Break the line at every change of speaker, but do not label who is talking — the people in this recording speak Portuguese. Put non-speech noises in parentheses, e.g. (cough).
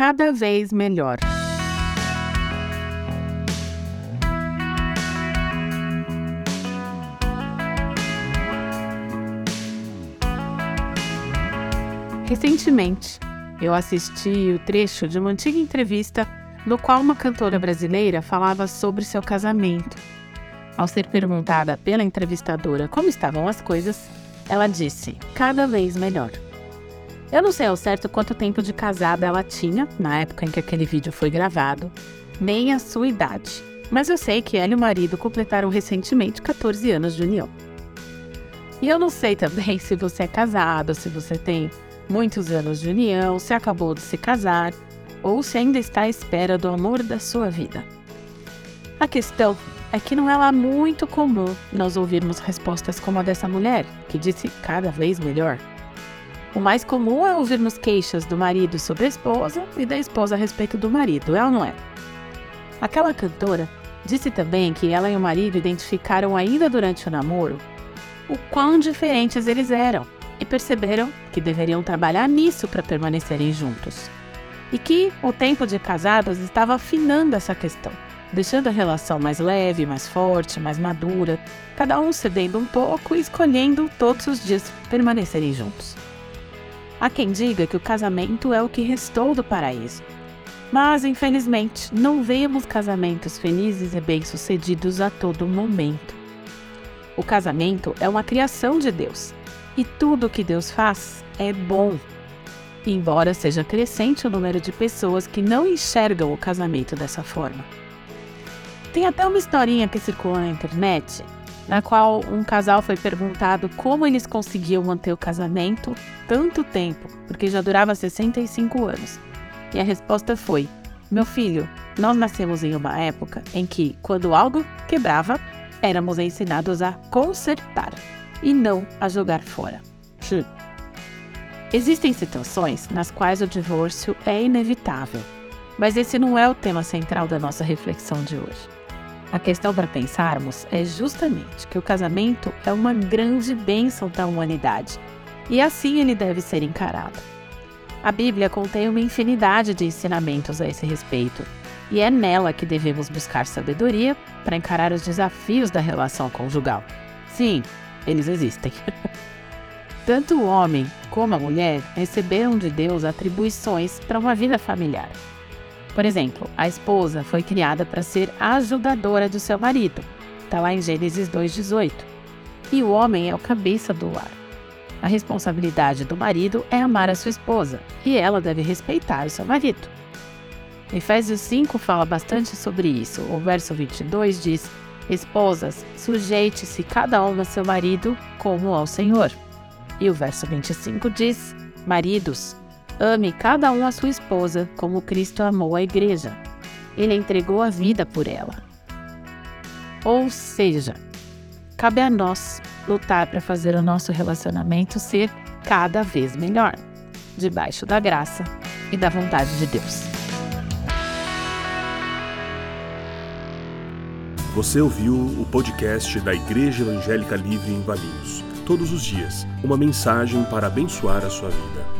cada vez melhor. Recentemente, eu assisti o trecho de uma antiga entrevista no qual uma cantora brasileira falava sobre seu casamento. Ao ser perguntada pela entrevistadora como estavam as coisas, ela disse: cada vez melhor. Eu não sei ao certo quanto tempo de casada ela tinha na época em que aquele vídeo foi gravado, nem a sua idade, mas eu sei que ela e o marido completaram recentemente 14 anos de união. E eu não sei também se você é casado, se você tem muitos anos de união, se acabou de se casar ou se ainda está à espera do amor da sua vida. A questão é que não é lá muito comum nós ouvirmos respostas como a dessa mulher, que disse cada vez melhor. O mais comum é ouvirmos queixas do marido sobre a esposa e da esposa a respeito do marido, é ou não é? Aquela cantora disse também que ela e o marido identificaram ainda durante o namoro o quão diferentes eles eram e perceberam que deveriam trabalhar nisso para permanecerem juntos. E que o tempo de casados estava afinando essa questão deixando a relação mais leve, mais forte, mais madura, cada um cedendo um pouco e escolhendo todos os dias permanecerem juntos. Há quem diga que o casamento é o que restou do paraíso. Mas, infelizmente, não vemos casamentos felizes e bem-sucedidos a todo momento. O casamento é uma criação de Deus e tudo o que Deus faz é bom. Embora seja crescente o número de pessoas que não enxergam o casamento dessa forma. Tem até uma historinha que circula na internet, na qual um casal foi perguntado como eles conseguiam manter o casamento tanto tempo, porque já durava 65 anos. E a resposta foi: Meu filho, nós nascemos em uma época em que, quando algo quebrava, éramos ensinados a consertar e não a jogar fora. Existem situações nas quais o divórcio é inevitável, mas esse não é o tema central da nossa reflexão de hoje. A questão para pensarmos é justamente que o casamento é uma grande bênção da humanidade e assim ele deve ser encarado. A Bíblia contém uma infinidade de ensinamentos a esse respeito e é nela que devemos buscar sabedoria para encarar os desafios da relação conjugal. Sim, eles existem. (laughs) Tanto o homem como a mulher receberam de Deus atribuições para uma vida familiar. Por exemplo, a esposa foi criada para ser ajudadora do seu marido. Está lá em Gênesis 2,18. E o homem é o cabeça do lar. A responsabilidade do marido é amar a sua esposa e ela deve respeitar o seu marido. Efésios 5 fala bastante sobre isso. O verso 22 diz: Esposas, sujeite-se cada um a seu marido como ao Senhor. E o verso 25 diz: Maridos, Ame cada um a sua esposa, como Cristo amou a igreja. Ele entregou a vida por ela. Ou seja, cabe a nós lutar para fazer o nosso relacionamento ser cada vez melhor, debaixo da graça e da vontade de Deus.
Você ouviu o podcast da Igreja Evangélica Livre em Valinhos. Todos os dias, uma mensagem para abençoar a sua vida